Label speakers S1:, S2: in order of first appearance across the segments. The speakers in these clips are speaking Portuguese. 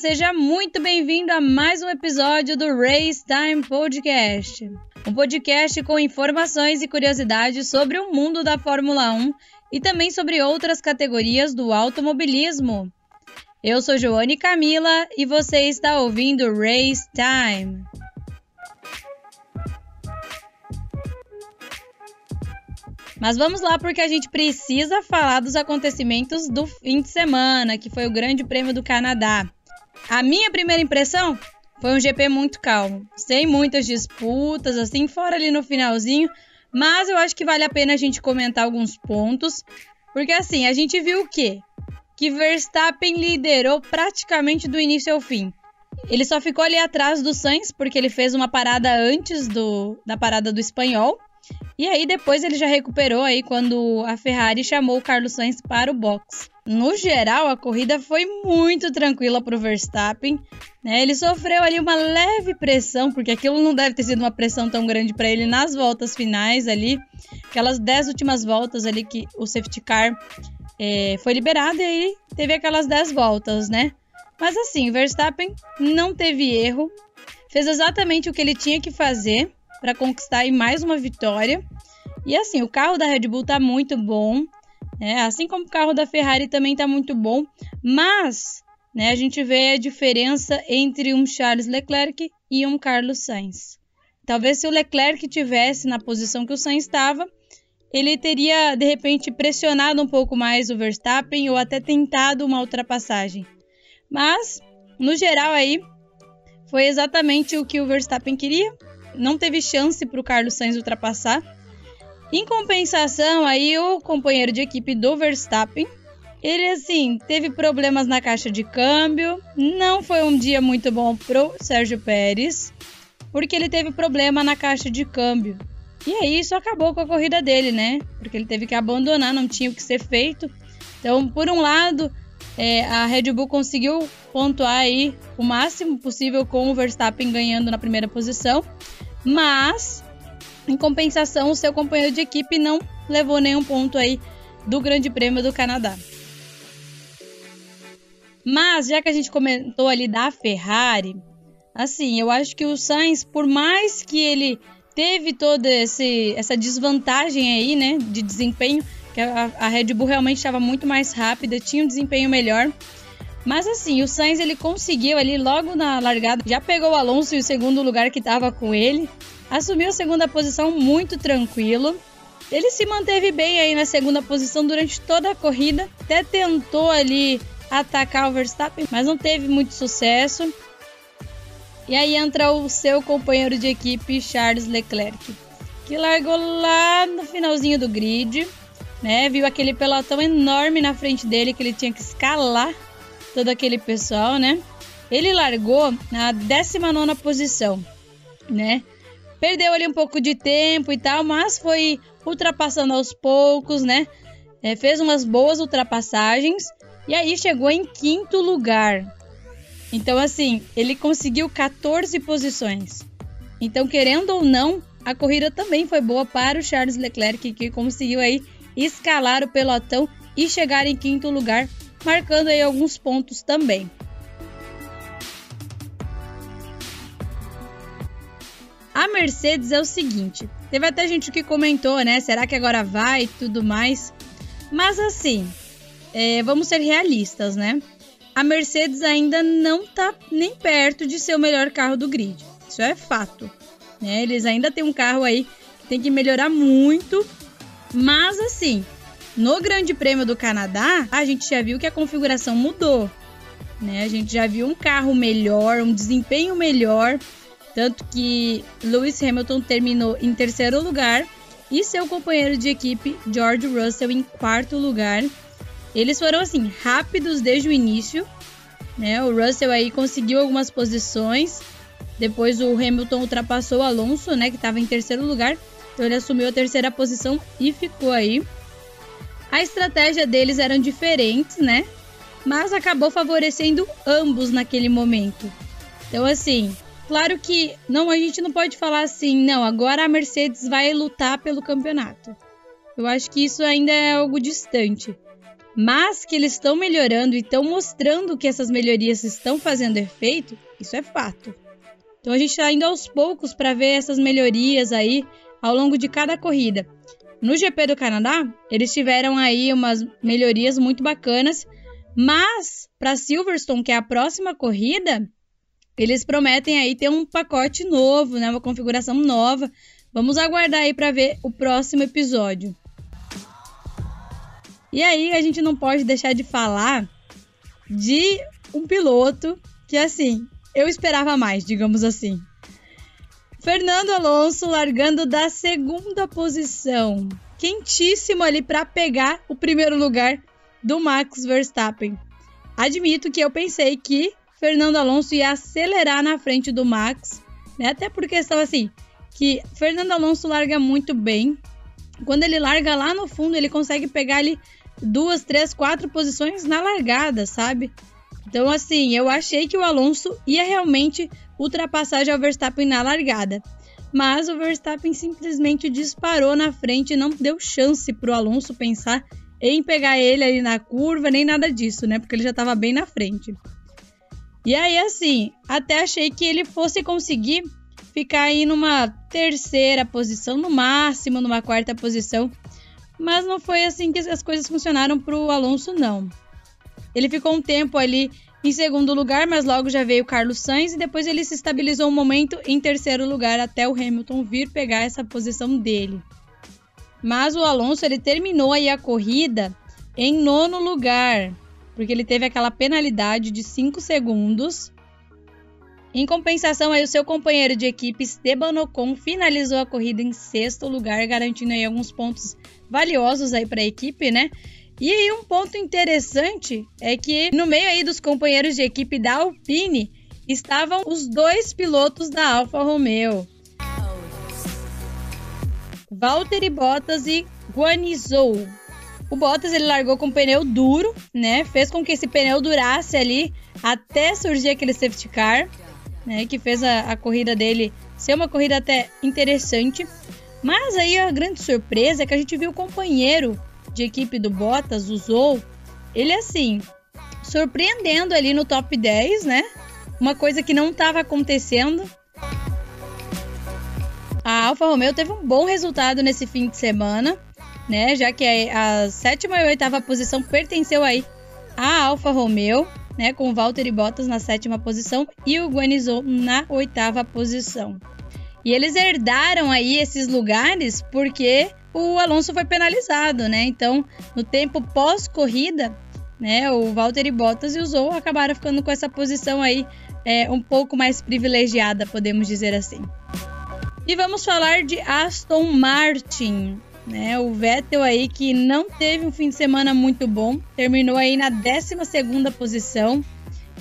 S1: Seja muito bem-vindo a mais um episódio do Race Time Podcast. Um podcast com informações e curiosidades sobre o mundo da Fórmula 1 e também sobre outras categorias do automobilismo. Eu sou Joane Camila e você está ouvindo Race Time. Mas vamos lá porque a gente precisa falar dos acontecimentos do fim de semana, que foi o Grande Prêmio do Canadá. A minha primeira impressão foi um GP muito calmo, sem muitas disputas, assim, fora ali no finalzinho, mas eu acho que vale a pena a gente comentar alguns pontos, porque assim, a gente viu o quê? Que Verstappen liderou praticamente do início ao fim. Ele só ficou ali atrás do Sainz porque ele fez uma parada antes do, da parada do espanhol. E aí depois ele já recuperou aí quando a Ferrari chamou o Carlos Sainz para o box. No geral, a corrida foi muito tranquila para o Verstappen. Né? Ele sofreu ali uma leve pressão, porque aquilo não deve ter sido uma pressão tão grande para ele nas voltas finais ali. Aquelas 10 últimas voltas ali que o safety car é, foi liberado e aí teve aquelas 10 voltas, né? Mas assim, Verstappen não teve erro, fez exatamente o que ele tinha que fazer para conquistar mais uma vitória. E assim, o carro da Red Bull tá muito bom, né? assim como o carro da Ferrari também tá muito bom, mas né, a gente vê a diferença entre um Charles Leclerc e um Carlos Sainz. Talvez se o Leclerc tivesse na posição que o Sainz estava, ele teria de repente pressionado um pouco mais o Verstappen ou até tentado uma ultrapassagem. Mas, no geral aí, foi exatamente o que o Verstappen queria não teve chance para o Carlos Sainz ultrapassar. Em compensação, aí o companheiro de equipe do Verstappen, ele assim teve problemas na caixa de câmbio. Não foi um dia muito bom pro Sérgio Pérez, porque ele teve problema na caixa de câmbio. E aí isso acabou com a corrida dele, né? Porque ele teve que abandonar, não tinha o que ser feito. Então, por um lado, é, a Red Bull conseguiu pontuar aí o máximo possível com o Verstappen ganhando na primeira posição, mas em compensação o seu companheiro de equipe não levou nenhum ponto aí do Grande Prêmio do Canadá. Mas já que a gente comentou ali da Ferrari, assim, eu acho que o Sainz, por mais que ele teve toda essa desvantagem aí, né, de desempenho, que a, a Red Bull realmente estava muito mais rápida, tinha um desempenho melhor. Mas assim, o Sainz ele conseguiu ali logo na largada, já pegou o Alonso em o segundo lugar que estava com ele, assumiu a segunda posição muito tranquilo. Ele se manteve bem aí na segunda posição durante toda a corrida, até tentou ali atacar o Verstappen, mas não teve muito sucesso. E aí entra o seu companheiro de equipe, Charles Leclerc, que largou lá no finalzinho do grid né? Viu aquele pelotão enorme na frente dele que ele tinha que escalar todo aquele pessoal, né? Ele largou na 19 posição, né? Perdeu ali um pouco de tempo e tal, mas foi ultrapassando aos poucos, né? É, fez umas boas ultrapassagens e aí chegou em quinto lugar. Então, assim, ele conseguiu 14 posições. Então, querendo ou não, a corrida também foi boa para o Charles Leclerc, que conseguiu aí escalar o pelotão e chegar em quinto lugar, marcando aí alguns pontos também. A Mercedes é o seguinte, teve até gente que comentou, né? Será que agora vai e tudo mais? Mas assim, é, vamos ser realistas, né? A Mercedes ainda não tá nem perto de ser o melhor carro do grid. Isso é fato. Né? Eles ainda têm um carro aí que tem que melhorar muito mas assim, no Grande Prêmio do Canadá, a gente já viu que a configuração mudou. Né? A gente já viu um carro melhor, um desempenho melhor. Tanto que Lewis Hamilton terminou em terceiro lugar e seu companheiro de equipe, George Russell, em quarto lugar. Eles foram assim, rápidos desde o início. Né? O Russell aí conseguiu algumas posições. Depois o Hamilton ultrapassou o Alonso, né, que estava em terceiro lugar. Então ele assumiu a terceira posição e ficou aí. A estratégia deles eram diferentes, né? Mas acabou favorecendo ambos naquele momento. Então assim, claro que não a gente não pode falar assim, não, agora a Mercedes vai lutar pelo campeonato. Eu acho que isso ainda é algo distante. mas que eles estão melhorando e estão mostrando que essas melhorias estão fazendo efeito, isso é fato. Então a gente está indo aos poucos para ver essas melhorias aí ao longo de cada corrida. No GP do Canadá, eles tiveram aí umas melhorias muito bacanas, mas para Silverstone, que é a próxima corrida, eles prometem aí ter um pacote novo, né, uma configuração nova. Vamos aguardar aí para ver o próximo episódio. E aí a gente não pode deixar de falar de um piloto que assim, eu esperava mais, digamos assim. Fernando Alonso largando da segunda posição, quentíssimo ali para pegar o primeiro lugar do Max Verstappen. Admito que eu pensei que Fernando Alonso ia acelerar na frente do Max, né? Até por questão assim, que Fernando Alonso larga muito bem. Quando ele larga lá no fundo, ele consegue pegar ali duas, três, quatro posições na largada, sabe? Então, assim, eu achei que o Alonso ia realmente ultrapassar já o Verstappen na largada. Mas o Verstappen simplesmente disparou na frente e não deu chance para o Alonso pensar em pegar ele ali na curva, nem nada disso, né? Porque ele já estava bem na frente. E aí, assim, até achei que ele fosse conseguir ficar aí numa terceira posição, no máximo numa quarta posição, mas não foi assim que as coisas funcionaram para o Alonso, não. Ele ficou um tempo ali em segundo lugar, mas logo já veio Carlos Sainz e depois ele se estabilizou um momento em terceiro lugar até o Hamilton vir pegar essa posição dele. Mas o Alonso ele terminou aí a corrida em nono lugar, porque ele teve aquela penalidade de 5 segundos em compensação, aí, o seu companheiro de equipe, Esteban Ocon, finalizou a corrida em sexto lugar, garantindo aí alguns pontos valiosos aí para a equipe, né? E aí um ponto interessante é que no meio aí dos companheiros de equipe da Alpine estavam os dois pilotos da Alfa Romeo. Valtteri Bottas e Guanizou. O Bottas ele largou com pneu duro, né? Fez com que esse pneu durasse ali até surgir aquele safety car né, que fez a, a corrida dele ser uma corrida até interessante. Mas aí a grande surpresa é que a gente viu o companheiro de equipe do Bottas, o Zou, ele assim, surpreendendo ali no top 10, né? Uma coisa que não estava acontecendo. A Alfa Romeo teve um bom resultado nesse fim de semana, né? Já que a, sétima e oitava posição pertenceu aí à Alfa Romeo né, com Valtteri Bottas na sétima posição e o Guanizou na oitava posição. E eles herdaram aí esses lugares porque o Alonso foi penalizado, né? Então, no tempo pós-corrida, né, o Valtteri Bottas e o Zou acabaram ficando com essa posição aí é, um pouco mais privilegiada, podemos dizer assim. E vamos falar de Aston Martin né? O Vettel aí que não teve um fim de semana muito bom, terminou aí na 12 posição.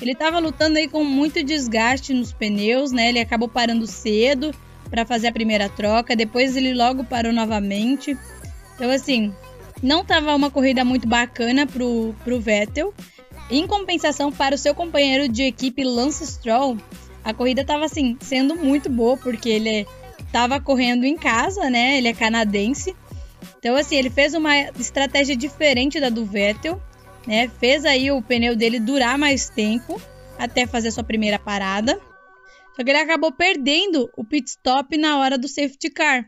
S1: Ele estava lutando aí com muito desgaste nos pneus, né? Ele acabou parando cedo para fazer a primeira troca, depois ele logo parou novamente. Então assim, não estava uma corrida muito bacana pro pro Vettel. Em compensação para o seu companheiro de equipe Lance Stroll, a corrida estava assim sendo muito boa porque ele estava correndo em casa, né? Ele é canadense então, assim, ele fez uma estratégia diferente da do Vettel, né? Fez aí o pneu dele durar mais tempo até fazer sua primeira parada. Só que ele acabou perdendo o pit stop na hora do safety car.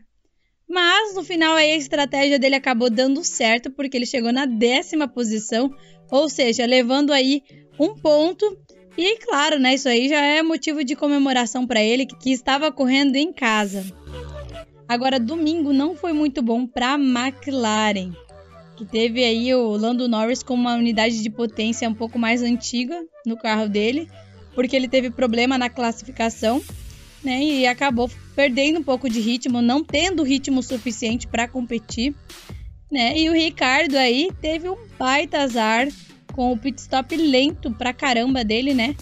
S1: Mas no final aí a estratégia dele acabou dando certo porque ele chegou na décima posição, ou seja, levando aí um ponto. E claro, né, isso aí já é motivo de comemoração para ele que, que estava correndo em casa. Agora, domingo não foi muito bom para McLaren, que teve aí o Lando Norris com uma unidade de potência um pouco mais antiga no carro dele, porque ele teve problema na classificação, né? E acabou perdendo um pouco de ritmo, não tendo ritmo suficiente para competir, né? E o Ricardo aí teve um baita azar com o pit stop lento pra caramba dele, né?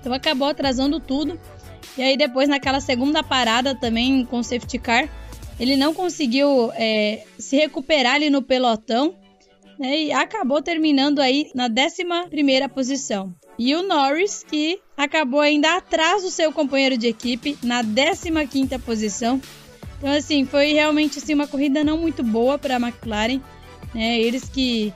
S1: Então acabou atrasando tudo. E aí depois naquela segunda parada também com o safety car, ele não conseguiu é, se recuperar ali no pelotão né, e acabou terminando aí na 11 posição. E o Norris, que acabou ainda atrás do seu companheiro de equipe, na 15 posição. Então, assim, foi realmente assim, uma corrida não muito boa para a McLaren. Né, eles que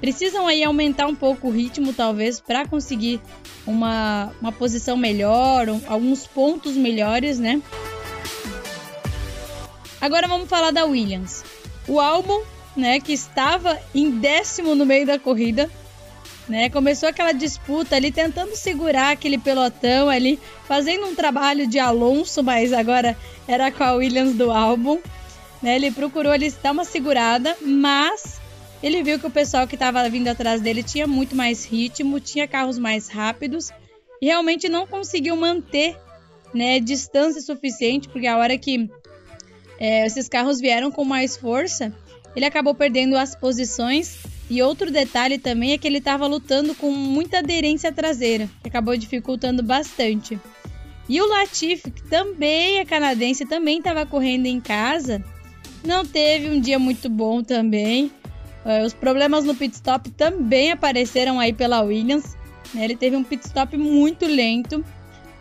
S1: precisam aí aumentar um pouco o ritmo, talvez, para conseguir uma, uma posição melhor, alguns pontos melhores, né? Agora vamos falar da Williams. O álbum, né, que estava em décimo no meio da corrida, né, começou aquela disputa ali tentando segurar aquele pelotão ali, fazendo um trabalho de Alonso, mas agora era com a Williams do álbum. Né, ele procurou ali dar uma segurada, mas ele viu que o pessoal que estava vindo atrás dele tinha muito mais ritmo, tinha carros mais rápidos e realmente não conseguiu manter né, distância suficiente, porque a hora que é, esses carros vieram com mais força, ele acabou perdendo as posições. E outro detalhe também é que ele estava lutando com muita aderência traseira, que acabou dificultando bastante. E o Latifi, que também é canadense, também estava correndo em casa, não teve um dia muito bom também. Uh, os problemas no pit stop também apareceram aí pela Williams. Né? Ele teve um pit stop muito lento.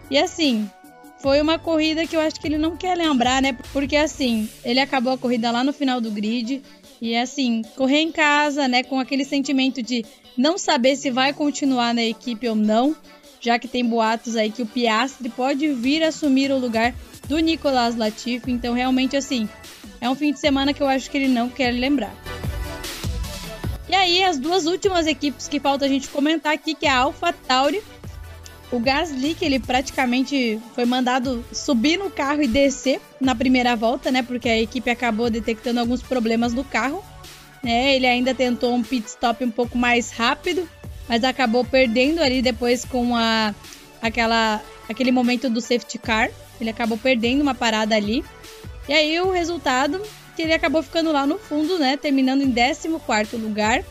S1: E assim, foi uma corrida que eu acho que ele não quer lembrar, né? Porque assim, ele acabou a corrida lá no final do grid. E assim, correr em casa, né? Com aquele sentimento de não saber se vai continuar na equipe ou não. Já que tem boatos aí que o Piastri pode vir assumir o lugar do Nicolas Latifi. Então, realmente, assim, é um fim de semana que eu acho que ele não quer lembrar. E aí, as duas últimas equipes que falta a gente comentar aqui, que é a Alpha Tauri. O Gasly, que ele praticamente foi mandado subir no carro e descer na primeira volta, né? Porque a equipe acabou detectando alguns problemas no carro. Né? Ele ainda tentou um pit stop um pouco mais rápido, mas acabou perdendo ali depois com a, aquela, aquele momento do safety car. Ele acabou perdendo uma parada ali. E aí o resultado que ele acabou ficando lá no fundo, né, terminando em 14º lugar.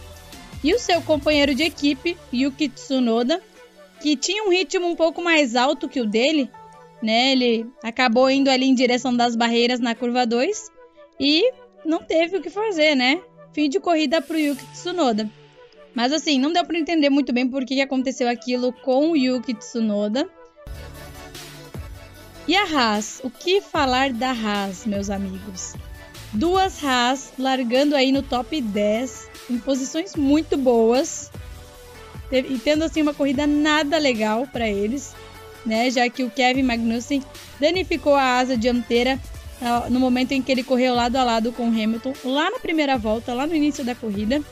S1: E o seu companheiro de equipe, Yuki Tsunoda, que tinha um ritmo um pouco mais alto que o dele, né? Ele acabou indo ali em direção das barreiras na curva 2 e não teve o que fazer, né? Fim de corrida para o Yuki Tsunoda. Mas assim, não deu para entender muito bem por que aconteceu aquilo com o Yuki Tsunoda. E a Haas? O que falar da Haas, meus amigos? Duas Haas largando aí no top 10, em posições muito boas. E tendo assim uma corrida nada legal para eles, né? Já que o Kevin Magnussen danificou a asa dianteira ah, no momento em que ele correu lado a lado com o Hamilton, lá na primeira volta, lá no início da corrida.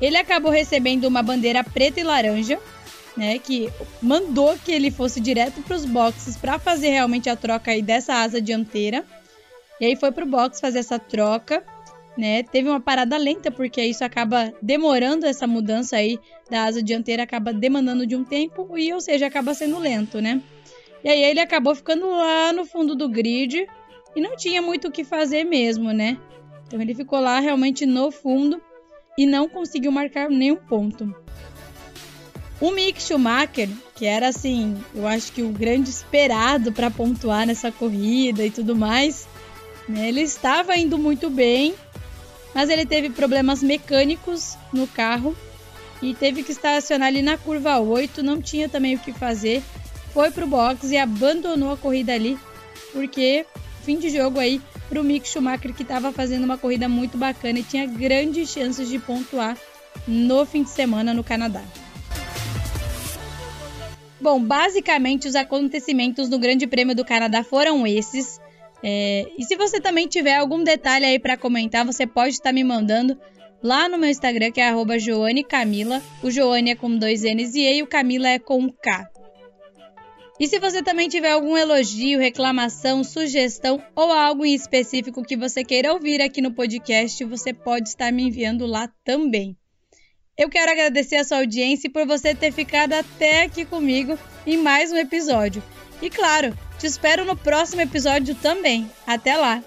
S1: Ele acabou recebendo uma bandeira preta e laranja, né, que mandou que ele fosse direto para os boxes para fazer realmente a troca aí dessa asa dianteira. E aí foi pro box fazer essa troca, né? Teve uma parada lenta, porque isso acaba demorando essa mudança aí da asa dianteira, acaba demandando de um tempo, e ou seja, acaba sendo lento, né? E aí ele acabou ficando lá no fundo do grid e não tinha muito o que fazer mesmo, né? Então ele ficou lá realmente no fundo e não conseguiu marcar nenhum ponto. O Mick Schumacher, que era assim, eu acho que o grande esperado para pontuar nessa corrida e tudo mais, né? Ele estava indo muito bem, mas ele teve problemas mecânicos no carro e teve que estacionar ali na curva 8, não tinha também o que fazer. Foi pro box e abandonou a corrida ali, porque fim de jogo aí pro Mick Schumacher que estava fazendo uma corrida muito bacana e tinha grandes chances de pontuar no fim de semana no Canadá. Bom, basicamente os acontecimentos do Grande Prêmio do Canadá foram esses. É, e se você também tiver algum detalhe aí para comentar, você pode estar tá me mandando lá no meu Instagram, que é @joanecamila. O Joane é com dois N's e, e o Camila é com K. E se você também tiver algum elogio, reclamação, sugestão ou algo em específico que você queira ouvir aqui no podcast, você pode estar me enviando lá também. Eu quero agradecer a sua audiência por você ter ficado até aqui comigo em mais um episódio. E claro, te espero no próximo episódio também. Até lá!